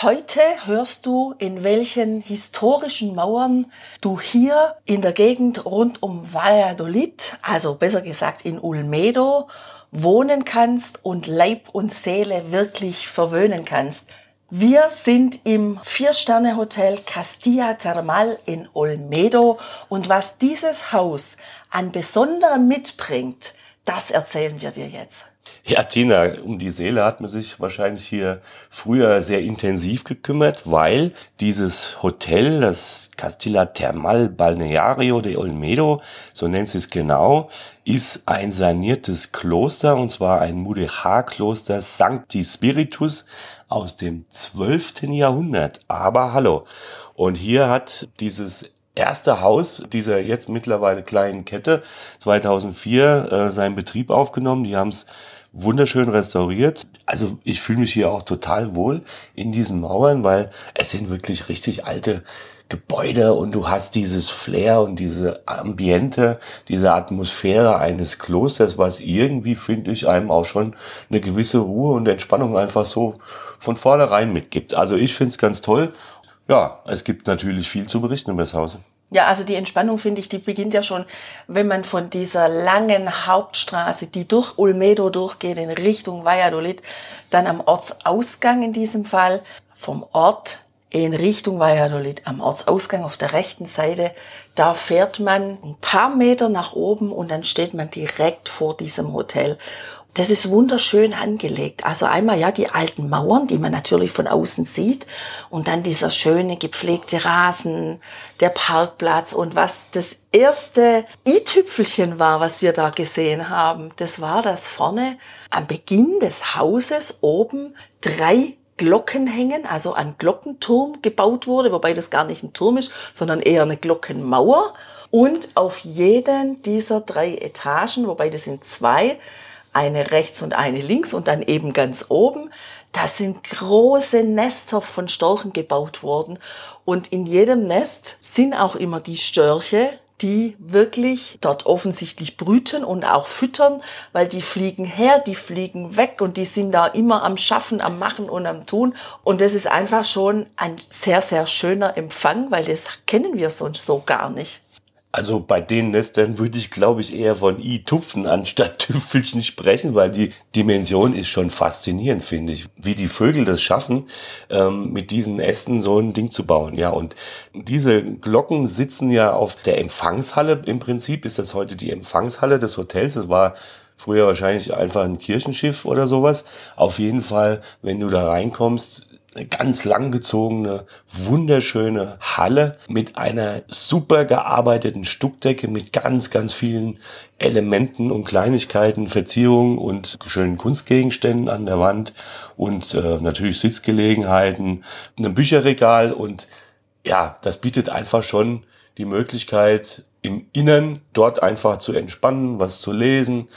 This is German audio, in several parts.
Heute hörst du, in welchen historischen Mauern du hier in der Gegend rund um Valladolid, also besser gesagt in Ulmedo, wohnen kannst und Leib und Seele wirklich verwöhnen kannst. Wir sind im Vier-Sterne-Hotel Castilla Termal in Olmedo und was dieses Haus an Besonderem mitbringt, das erzählen wir dir jetzt. Ja, Tina, um die Seele hat man sich wahrscheinlich hier früher sehr intensiv gekümmert, weil dieses Hotel, das Castilla Termal Balneario de Olmedo, so nennt sie es genau, ist ein saniertes Kloster, und zwar ein Mudéjar-Kloster Sancti Spiritus aus dem 12. Jahrhundert. Aber hallo. Und hier hat dieses erste Haus dieser jetzt mittlerweile kleinen Kette 2004 äh, seinen Betrieb aufgenommen. Die haben es wunderschön restauriert. Also ich fühle mich hier auch total wohl in diesen Mauern, weil es sind wirklich richtig alte Gebäude und du hast dieses Flair und diese Ambiente, diese Atmosphäre eines Klosters, was irgendwie, finde ich, einem auch schon eine gewisse Ruhe und Entspannung einfach so von vornherein mitgibt. Also ich finde es ganz toll. Ja, es gibt natürlich viel zu berichten über das Haus. Ja, also die Entspannung finde ich, die beginnt ja schon, wenn man von dieser langen Hauptstraße, die durch Olmedo durchgeht in Richtung Valladolid, dann am Ortsausgang in diesem Fall vom Ort in Richtung Valladolid am Ortsausgang auf der rechten Seite, da fährt man ein paar Meter nach oben und dann steht man direkt vor diesem Hotel. Das ist wunderschön angelegt. Also einmal ja die alten Mauern, die man natürlich von außen sieht und dann dieser schöne gepflegte Rasen, der Parkplatz und was das erste i-Tüpfelchen war, was wir da gesehen haben, das war, dass vorne am Beginn des Hauses oben drei Glocken hängen, also ein Glockenturm gebaut wurde, wobei das gar nicht ein Turm ist, sondern eher eine Glockenmauer. Und auf jeden dieser drei Etagen, wobei das sind zwei, eine rechts und eine links und dann eben ganz oben. Da sind große Nester von Storchen gebaut worden und in jedem Nest sind auch immer die Störche, die wirklich dort offensichtlich brüten und auch füttern, weil die fliegen her, die fliegen weg und die sind da immer am Schaffen, am Machen und am Tun. Und das ist einfach schon ein sehr, sehr schöner Empfang, weil das kennen wir sonst so gar nicht. Also bei den Nestern würde ich, glaube ich, eher von I-Tupfen anstatt Tüpfelchen sprechen, weil die Dimension ist schon faszinierend, finde ich. Wie die Vögel das schaffen, ähm, mit diesen Ästen so ein Ding zu bauen. Ja, und diese Glocken sitzen ja auf der Empfangshalle. Im Prinzip ist das heute die Empfangshalle des Hotels. Das war früher wahrscheinlich einfach ein Kirchenschiff oder sowas. Auf jeden Fall, wenn du da reinkommst, ganz langgezogene, wunderschöne Halle mit einer super gearbeiteten Stuckdecke mit ganz, ganz vielen Elementen und Kleinigkeiten, Verzierungen und schönen Kunstgegenständen an der Wand und äh, natürlich Sitzgelegenheiten, einem Bücherregal und ja, das bietet einfach schon die Möglichkeit, im Innern dort einfach zu entspannen, was zu lesen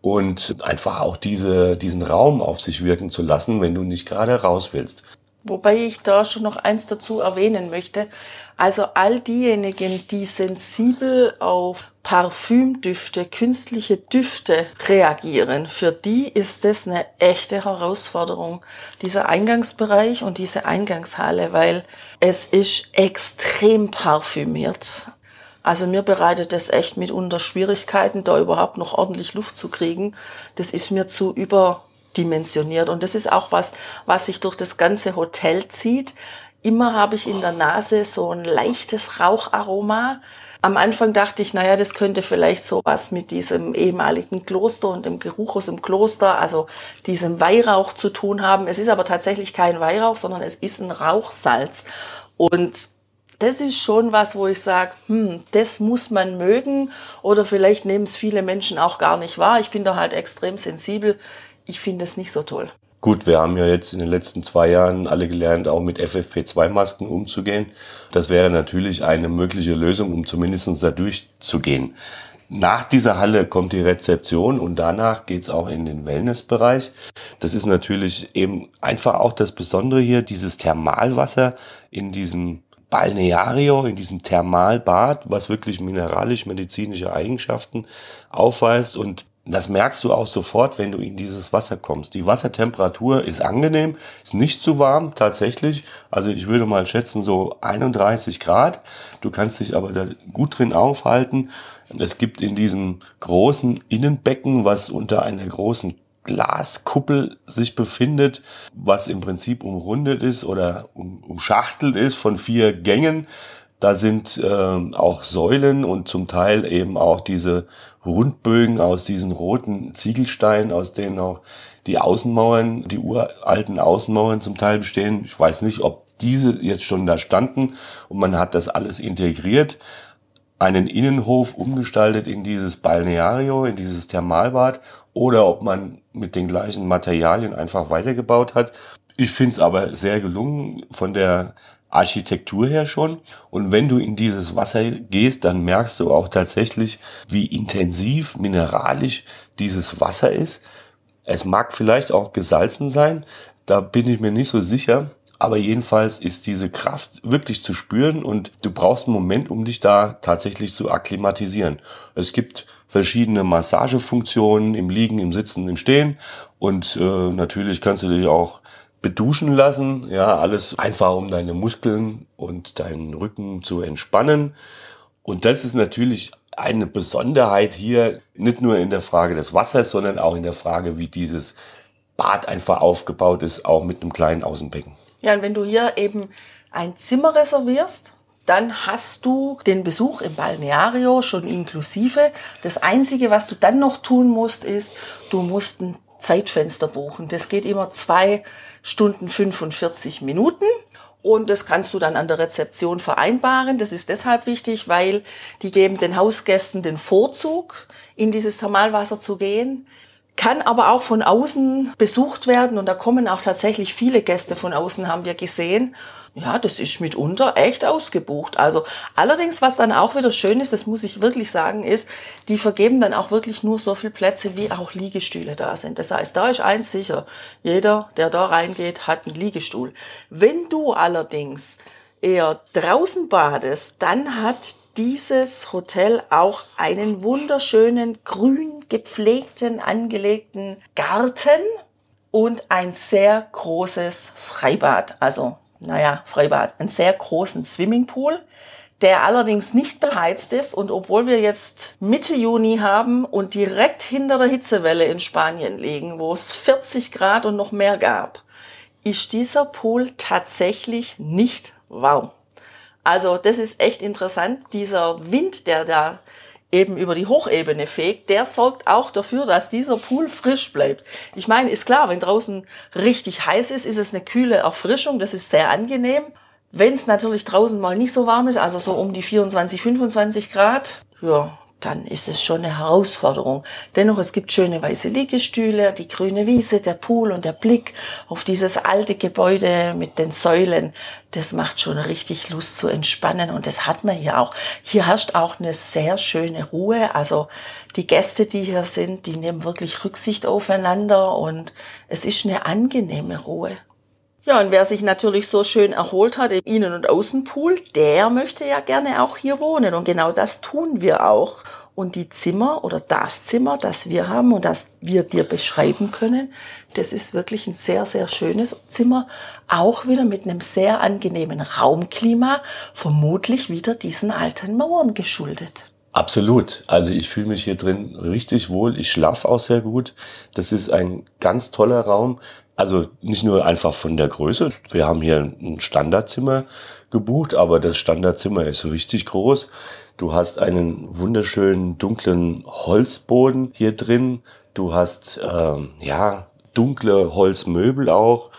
und einfach auch diese, diesen Raum auf sich wirken zu lassen, wenn du nicht gerade raus willst. Wobei ich da schon noch eins dazu erwähnen möchte. Also all diejenigen, die sensibel auf Parfümdüfte, künstliche Düfte reagieren, für die ist das eine echte Herausforderung, dieser Eingangsbereich und diese Eingangshalle, weil es ist extrem parfümiert. Also mir bereitet es echt mitunter Schwierigkeiten, da überhaupt noch ordentlich Luft zu kriegen. Das ist mir zu über dimensioniert. Und das ist auch was, was sich durch das ganze Hotel zieht. Immer habe ich in der Nase so ein leichtes Raucharoma. Am Anfang dachte ich, naja, das könnte vielleicht so was mit diesem ehemaligen Kloster und dem Geruch aus dem Kloster, also diesem Weihrauch zu tun haben. Es ist aber tatsächlich kein Weihrauch, sondern es ist ein Rauchsalz. Und das ist schon was, wo ich sage, hm, das muss man mögen oder vielleicht nehmen es viele Menschen auch gar nicht wahr. Ich bin da halt extrem sensibel ich finde es nicht so toll. Gut, wir haben ja jetzt in den letzten zwei Jahren alle gelernt, auch mit FFP2-Masken umzugehen. Das wäre natürlich eine mögliche Lösung, um zumindest da durchzugehen. Nach dieser Halle kommt die Rezeption und danach geht's auch in den Wellnessbereich. Das ist natürlich eben einfach auch das Besondere hier, dieses Thermalwasser in diesem Balneario, in diesem Thermalbad, was wirklich mineralisch-medizinische Eigenschaften aufweist und das merkst du auch sofort, wenn du in dieses Wasser kommst. Die Wassertemperatur ist angenehm, ist nicht zu warm tatsächlich. Also ich würde mal schätzen so 31 Grad. Du kannst dich aber da gut drin aufhalten. Es gibt in diesem großen Innenbecken, was unter einer großen Glaskuppel sich befindet, was im Prinzip umrundet ist oder um, umschachtelt ist von vier Gängen. Da sind äh, auch Säulen und zum Teil eben auch diese Rundbögen aus diesen roten Ziegelsteinen, aus denen auch die Außenmauern, die uralten Außenmauern zum Teil bestehen. Ich weiß nicht, ob diese jetzt schon da standen und man hat das alles integriert, einen Innenhof umgestaltet in dieses Balneario, in dieses Thermalbad oder ob man mit den gleichen Materialien einfach weitergebaut hat. Ich finde es aber sehr gelungen von der Architektur her schon. Und wenn du in dieses Wasser gehst, dann merkst du auch tatsächlich, wie intensiv mineralisch dieses Wasser ist. Es mag vielleicht auch gesalzen sein, da bin ich mir nicht so sicher. Aber jedenfalls ist diese Kraft wirklich zu spüren und du brauchst einen Moment, um dich da tatsächlich zu akklimatisieren. Es gibt verschiedene Massagefunktionen im Liegen, im Sitzen, im Stehen und äh, natürlich kannst du dich auch beduschen lassen. Ja, alles einfach, um deine Muskeln und deinen Rücken zu entspannen. Und das ist natürlich eine Besonderheit hier, nicht nur in der Frage des Wassers, sondern auch in der Frage, wie dieses Bad einfach aufgebaut ist, auch mit einem kleinen Außenbecken. Ja, und wenn du hier eben ein Zimmer reservierst, dann hast du den Besuch im Balneario schon inklusive. Das Einzige, was du dann noch tun musst, ist, du musst ein Zeitfenster buchen. Das geht immer zwei Stunden 45 Minuten. Und das kannst du dann an der Rezeption vereinbaren. Das ist deshalb wichtig, weil die geben den Hausgästen den Vorzug, in dieses Thermalwasser zu gehen kann aber auch von außen besucht werden und da kommen auch tatsächlich viele Gäste von außen, haben wir gesehen. Ja, das ist mitunter echt ausgebucht. Also allerdings, was dann auch wieder schön ist, das muss ich wirklich sagen, ist, die vergeben dann auch wirklich nur so viel Plätze, wie auch Liegestühle da sind. Das heißt, da ist eins sicher. Jeder, der da reingeht, hat einen Liegestuhl. Wenn du allerdings eher draußen badest, dann hat dieses Hotel auch einen wunderschönen, grün gepflegten, angelegten Garten und ein sehr großes Freibad. Also, naja, Freibad, einen sehr großen Swimmingpool, der allerdings nicht beheizt ist. Und obwohl wir jetzt Mitte Juni haben und direkt hinter der Hitzewelle in Spanien liegen, wo es 40 Grad und noch mehr gab, ist dieser Pool tatsächlich nicht warm. Also das ist echt interessant. Dieser Wind, der da eben über die Hochebene fegt, der sorgt auch dafür, dass dieser Pool frisch bleibt. Ich meine, ist klar, wenn draußen richtig heiß ist, ist es eine kühle Erfrischung, das ist sehr angenehm. Wenn es natürlich draußen mal nicht so warm ist, also so um die 24, 25 Grad, ja, dann ist es schon eine Herausforderung. Dennoch, es gibt schöne weiße Liegestühle, die grüne Wiese, der Pool und der Blick auf dieses alte Gebäude mit den Säulen. Das macht schon richtig Lust zu entspannen und das hat man hier auch. Hier herrscht auch eine sehr schöne Ruhe. Also die Gäste, die hier sind, die nehmen wirklich Rücksicht aufeinander und es ist eine angenehme Ruhe. Ja, und wer sich natürlich so schön erholt hat im Innen- und Außenpool, der möchte ja gerne auch hier wohnen. Und genau das tun wir auch. Und die Zimmer oder das Zimmer, das wir haben und das wir dir beschreiben können, das ist wirklich ein sehr, sehr schönes Zimmer. Auch wieder mit einem sehr angenehmen Raumklima, vermutlich wieder diesen alten Mauern geschuldet. Absolut. Also ich fühle mich hier drin richtig wohl. Ich schlafe auch sehr gut. Das ist ein ganz toller Raum. Also nicht nur einfach von der Größe. Wir haben hier ein Standardzimmer gebucht, aber das Standardzimmer ist richtig groß. Du hast einen wunderschönen dunklen Holzboden hier drin. Du hast ähm, ja dunkle Holzmöbel auch,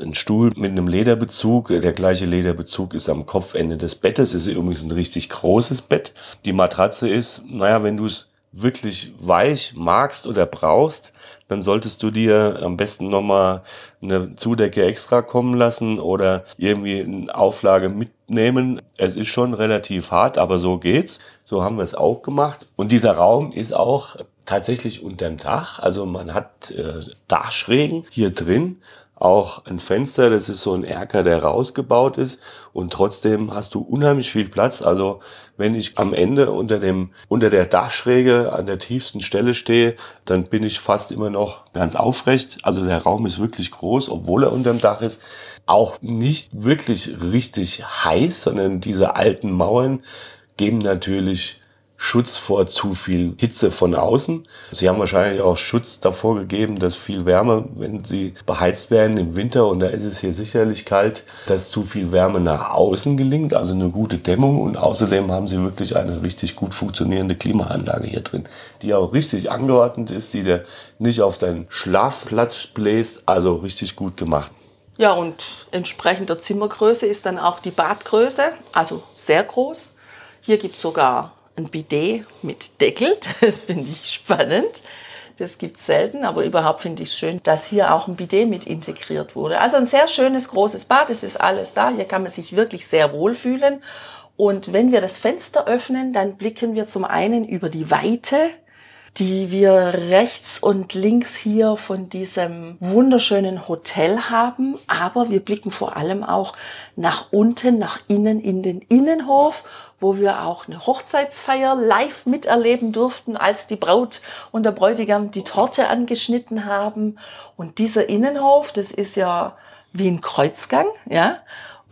ein Stuhl mit einem Lederbezug. Der gleiche Lederbezug ist am Kopfende des Bettes. Es ist übrigens ein richtig großes Bett. Die Matratze ist, naja, wenn du es wirklich weich magst oder brauchst, dann solltest du dir am besten nochmal eine Zudecke extra kommen lassen oder irgendwie eine Auflage mitnehmen. Es ist schon relativ hart, aber so geht's. So haben wir es auch gemacht. Und dieser Raum ist auch tatsächlich unterm Dach. Also man hat äh, Dachschrägen hier drin auch ein Fenster, das ist so ein Erker, der rausgebaut ist und trotzdem hast du unheimlich viel Platz. Also wenn ich am Ende unter dem, unter der Dachschräge an der tiefsten Stelle stehe, dann bin ich fast immer noch ganz aufrecht. Also der Raum ist wirklich groß, obwohl er unterm Dach ist. Auch nicht wirklich richtig heiß, sondern diese alten Mauern geben natürlich Schutz vor zu viel Hitze von außen. Sie haben wahrscheinlich auch Schutz davor gegeben, dass viel Wärme, wenn sie beheizt werden im Winter, und da ist es hier sicherlich kalt, dass zu viel Wärme nach außen gelingt, also eine gute Dämmung. Und außerdem haben sie wirklich eine richtig gut funktionierende Klimaanlage hier drin, die auch richtig angeordnet ist, die dir nicht auf deinen Schlafplatz bläst, also richtig gut gemacht. Ja, und entsprechend der Zimmergröße ist dann auch die Badgröße, also sehr groß. Hier gibt es sogar ein Bidet mit Deckel. Das finde ich spannend. Das gibt es selten, aber überhaupt finde ich es schön, dass hier auch ein Bidet mit integriert wurde. Also ein sehr schönes, großes Bad, es ist alles da. Hier kann man sich wirklich sehr wohl fühlen. Und wenn wir das Fenster öffnen, dann blicken wir zum einen über die Weite die wir rechts und links hier von diesem wunderschönen Hotel haben. Aber wir blicken vor allem auch nach unten, nach innen in den Innenhof, wo wir auch eine Hochzeitsfeier live miterleben durften, als die Braut und der Bräutigam die Torte angeschnitten haben. Und dieser Innenhof, das ist ja wie ein Kreuzgang, ja.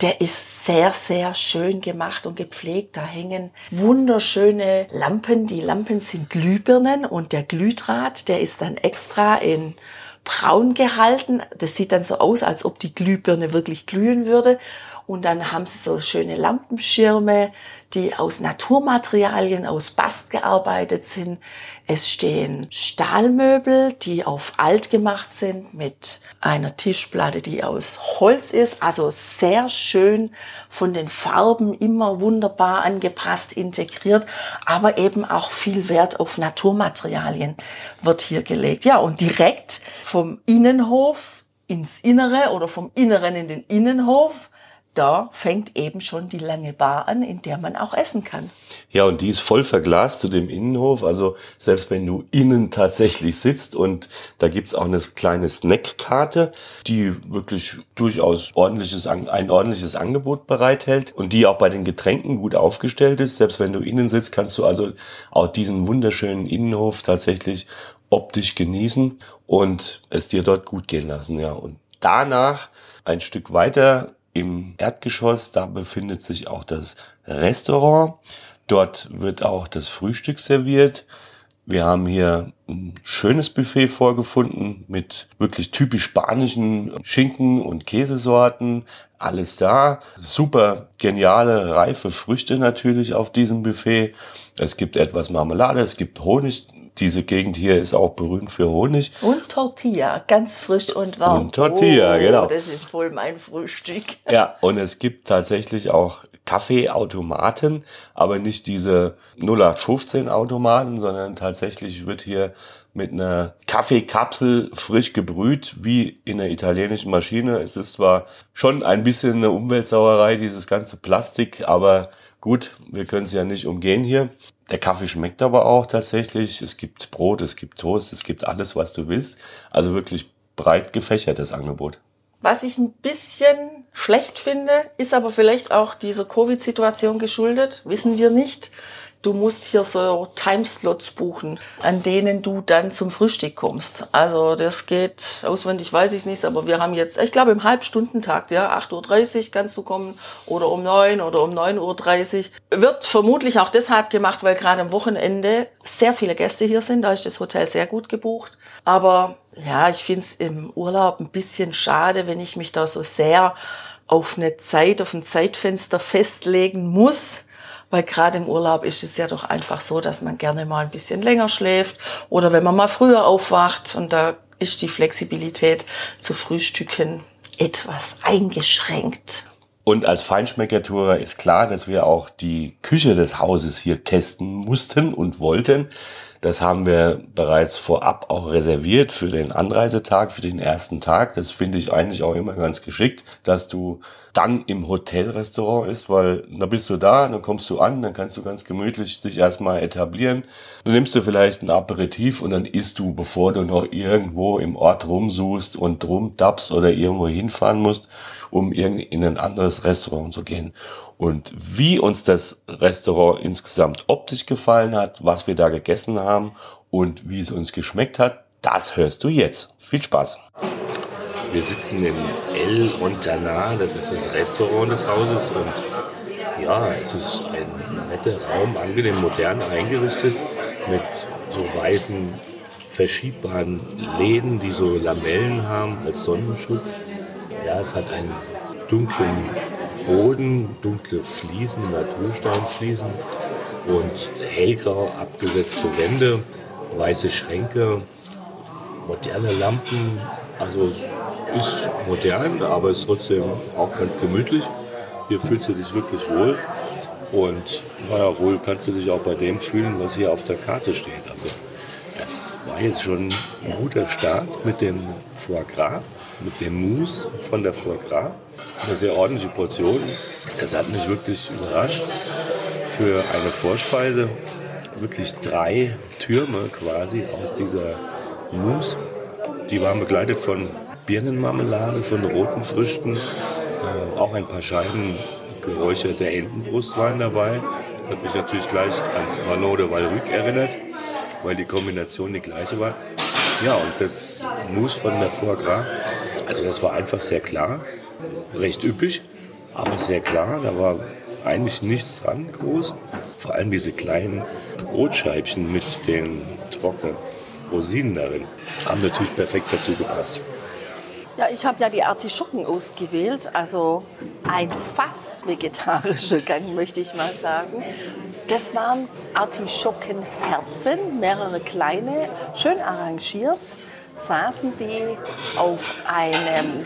Der ist sehr, sehr schön gemacht und gepflegt. Da hängen wunderschöne Lampen. Die Lampen sind Glühbirnen und der Glühdraht, der ist dann extra in braun gehalten. Das sieht dann so aus, als ob die Glühbirne wirklich glühen würde. Und dann haben sie so schöne Lampenschirme, die aus Naturmaterialien, aus Bast gearbeitet sind. Es stehen Stahlmöbel, die auf alt gemacht sind mit einer Tischplatte, die aus Holz ist. Also sehr schön von den Farben immer wunderbar angepasst, integriert, aber eben auch viel Wert auf Naturmaterialien wird hier gelegt. Ja, und direkt vom Innenhof ins Innere oder vom Inneren in den Innenhof da fängt eben schon die lange Bar an, in der man auch essen kann. Ja, und die ist voll verglast zu dem Innenhof. Also selbst wenn du innen tatsächlich sitzt und da gibt's auch eine kleine Snackkarte, die wirklich durchaus ordentliches, ein ordentliches Angebot bereithält und die auch bei den Getränken gut aufgestellt ist. Selbst wenn du innen sitzt, kannst du also auch diesen wunderschönen Innenhof tatsächlich optisch genießen und es dir dort gut gehen lassen. Ja, und danach ein Stück weiter im Erdgeschoss, da befindet sich auch das Restaurant. Dort wird auch das Frühstück serviert. Wir haben hier ein schönes Buffet vorgefunden mit wirklich typisch spanischen Schinken und Käsesorten. Alles da. Super geniale, reife Früchte natürlich auf diesem Buffet. Es gibt etwas Marmelade, es gibt Honig diese Gegend hier ist auch berühmt für Honig. Und Tortilla, ganz frisch und warm. Und Tortilla, oh, genau. Das ist wohl mein Frühstück. Ja, und es gibt tatsächlich auch Kaffeeautomaten, aber nicht diese 0815 Automaten, sondern tatsächlich wird hier mit einer Kaffeekapsel frisch gebrüht, wie in der italienischen Maschine. Es ist zwar schon ein bisschen eine Umweltsauerei, dieses ganze Plastik, aber gut, wir können es ja nicht umgehen hier. Der Kaffee schmeckt aber auch tatsächlich. Es gibt Brot, es gibt Toast, es gibt alles, was du willst. Also wirklich breit gefächertes Angebot. Was ich ein bisschen schlecht finde, ist aber vielleicht auch dieser Covid-Situation geschuldet, wissen wir nicht. Du musst hier so Timeslots buchen, an denen du dann zum Frühstück kommst. Also das geht, auswendig weiß ich es nicht, aber wir haben jetzt, ich glaube im Halbstundentakt, ja, 8.30 Uhr kannst du kommen oder um 9 oder um 9.30 Uhr. Wird vermutlich auch deshalb gemacht, weil gerade am Wochenende sehr viele Gäste hier sind. Da ist das Hotel sehr gut gebucht. Aber ja, ich finde es im Urlaub ein bisschen schade, wenn ich mich da so sehr auf eine Zeit, auf ein Zeitfenster festlegen muss weil gerade im Urlaub ist es ja doch einfach so, dass man gerne mal ein bisschen länger schläft oder wenn man mal früher aufwacht und da ist die Flexibilität zu frühstücken etwas eingeschränkt. Und als Feinschmeckertourer ist klar, dass wir auch die Küche des Hauses hier testen mussten und wollten. Das haben wir bereits vorab auch reserviert für den Anreisetag, für den ersten Tag. Das finde ich eigentlich auch immer ganz geschickt, dass du dann im Hotelrestaurant ist, weil da bist du da, dann kommst du an, dann kannst du ganz gemütlich dich erstmal etablieren. Dann nimmst du vielleicht ein Aperitif und dann isst du, bevor du noch irgendwo im Ort rumsuchst und rumdappst oder irgendwo hinfahren musst, um in ein anderes Restaurant zu gehen. Und wie uns das Restaurant insgesamt optisch gefallen hat, was wir da gegessen haben und wie es uns geschmeckt hat, das hörst du jetzt. Viel Spaß! Wir sitzen im El Ontana, das ist das Restaurant des Hauses und ja, es ist ein netter Raum, angenehm modern eingerichtet mit so weißen verschiebbaren Läden, die so Lamellen haben als Sonnenschutz. Ja, es hat einen dunklen Boden, dunkle Fliesen, Natursteinfliesen und hellgrau abgesetzte Wände, weiße Schränke, moderne Lampen. Also es ist modern, aber es ist trotzdem auch ganz gemütlich. Hier fühlst du dich wirklich wohl. Und naja, wohl kannst du dich auch bei dem fühlen, was hier auf der Karte steht. Also das war jetzt schon ein guter Start mit dem Foie Gras, mit dem Mousse von der Foie Gras. Eine sehr ordentliche Portion. Das hat mich wirklich überrascht. Für eine Vorspeise wirklich drei Türme quasi aus dieser Mousse. Die waren begleitet von Birnenmarmelade von roten Früchten, äh, auch ein paar Scheiben geräucherte Entenbrust waren dabei. Hat mich natürlich gleich ans Marlot de Valruc erinnert, weil die Kombination die gleiche war. Ja, und das Mousse von der Foie Gras, also das war einfach sehr klar, recht üppig, aber sehr klar. Da war eigentlich nichts dran groß. Vor allem diese kleinen Brotscheibchen mit den trockenen Rosinen darin haben natürlich perfekt dazu gepasst. Ja, ich habe ja die Artischocken ausgewählt, also ein fast vegetarischer Gang, möchte ich mal sagen. Das waren Artischockenherzen, mehrere kleine, schön arrangiert, saßen die auf einem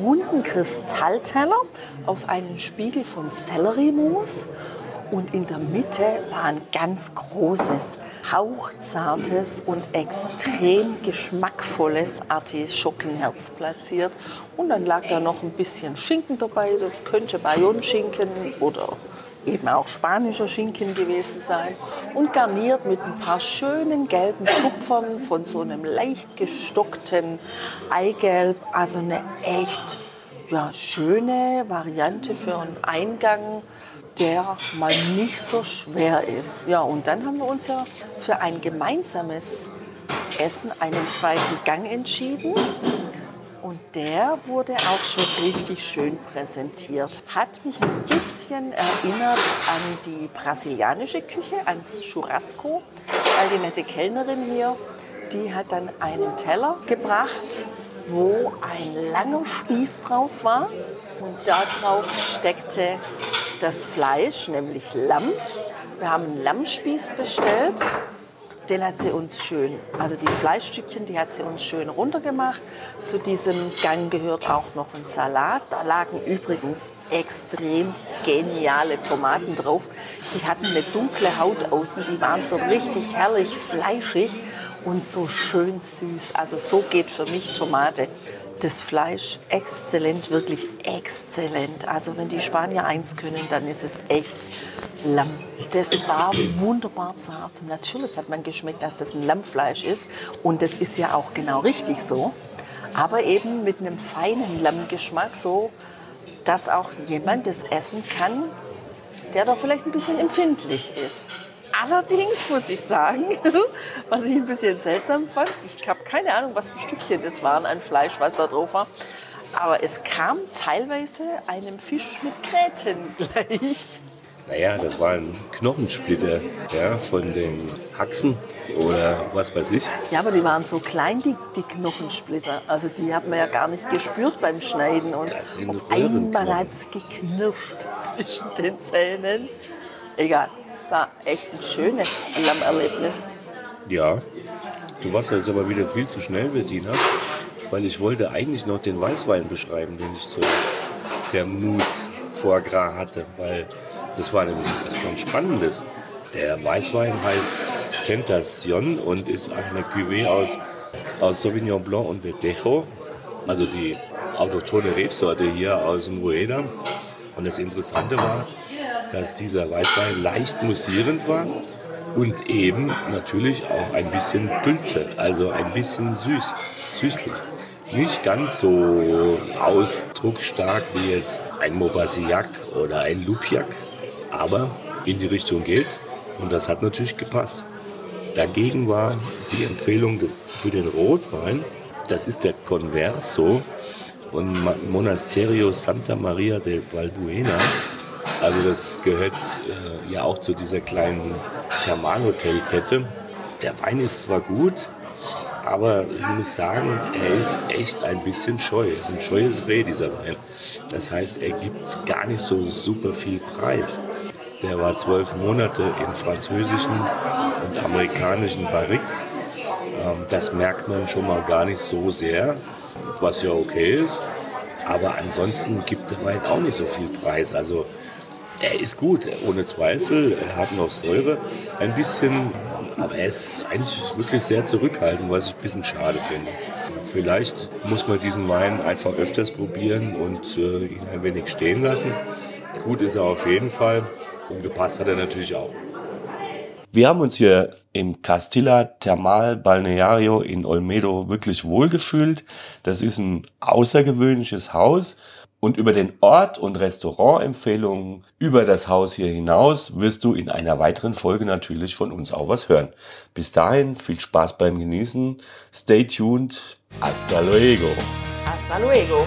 runden Kristallteller, auf einem Spiegel von Selleriemus und in der Mitte war ein ganz großes hauchzartes und extrem geschmackvolles Artischockenherz platziert. Und dann lag da noch ein bisschen Schinken dabei. Das könnte Bayonne-Schinken oder eben auch spanischer Schinken gewesen sein. Und garniert mit ein paar schönen gelben Tupfern von so einem leicht gestockten Eigelb. Also eine echt ja, schöne Variante für einen Eingang der mal nicht so schwer ist. Ja, und dann haben wir uns ja für ein gemeinsames Essen einen zweiten Gang entschieden. Der wurde auch schon richtig schön präsentiert. Hat mich ein bisschen erinnert an die brasilianische Küche, ans Churrasco, weil die nette Kellnerin hier, die hat dann einen Teller gebracht, wo ein langer Spieß drauf war. Und darauf steckte das Fleisch, nämlich Lamm. Wir haben einen Lammspieß bestellt. Den hat sie uns schön, also die Fleischstückchen, die hat sie uns schön runtergemacht. Zu diesem Gang gehört auch noch ein Salat. Da lagen übrigens extrem geniale Tomaten drauf. Die hatten eine dunkle Haut außen, die waren so richtig herrlich fleischig und so schön süß. Also so geht für mich Tomate das Fleisch exzellent, wirklich exzellent. Also wenn die Spanier eins können, dann ist es echt Lamm. Das war wunderbar zart. Natürlich hat man geschmeckt, dass das ein Lammfleisch ist. Und das ist ja auch genau richtig so. Aber eben mit einem feinen Lammgeschmack, so dass auch jemand das essen kann, der da vielleicht ein bisschen empfindlich ist. Allerdings muss ich sagen, was ich ein bisschen seltsam fand, ich habe keine Ahnung, was für Stückchen das waren an Fleisch, was da drauf war. Aber es kam teilweise einem Fisch mit Gräten gleich. Naja, das waren Knochensplitter ja, von den Haxen oder was weiß ich. Ja, aber die waren so klein, die, die Knochensplitter. Also die hat man ja gar nicht gespürt beim Schneiden. Und auf einmal hat es geknirscht zwischen den Zähnen. Egal. Es war echt ein schönes Lammerlebnis. Ja, du warst jetzt aber wieder viel zu schnell, Bettina, weil ich wollte eigentlich noch den Weißwein beschreiben, den ich zu der Mousse Foie Gras hatte, weil das war nämlich etwas ganz Spannendes. Der Weißwein heißt Tentation und ist eine Cuvée aus, aus Sauvignon Blanc und Verdejo, also die autochtone Rebsorte hier aus dem Rueda. Und das Interessante war, dass dieser Weißwein leicht musierend war und eben natürlich auch ein bisschen Dülze, also ein bisschen süß, süßlich. Nicht ganz so ausdrucksstark wie jetzt ein Mauvassiac oder ein Lupiac, aber in die Richtung geht's und das hat natürlich gepasst. Dagegen war die Empfehlung für den Rotwein, das ist der Converso von Monasterio Santa Maria de Valbuena. Also das gehört äh, ja auch zu dieser kleinen Thermalhotelkette. Der Wein ist zwar gut, aber ich muss sagen, er ist echt ein bisschen scheu. Er ist ein scheues Reh, dieser Wein. Das heißt, er gibt gar nicht so super viel Preis. Der war zwölf Monate in französischen und amerikanischen Barriques. Ähm, das merkt man schon mal gar nicht so sehr, was ja okay ist. Aber ansonsten gibt der Wein auch nicht so viel Preis. Also er ist gut, ohne Zweifel. Er hat noch Säure ein bisschen, aber er ist eigentlich wirklich sehr zurückhaltend, was ich ein bisschen schade finde. Vielleicht muss man diesen Wein einfach öfters probieren und äh, ihn ein wenig stehen lassen. Gut ist er auf jeden Fall und gepasst hat er natürlich auch. Wir haben uns hier im Castilla Thermal Balneario in Olmedo wirklich wohlgefühlt. Das ist ein außergewöhnliches Haus und über den Ort und Restaurantempfehlungen über das Haus hier hinaus wirst du in einer weiteren Folge natürlich von uns auch was hören. Bis dahin viel Spaß beim Genießen. Stay tuned. Hasta luego. Hasta luego.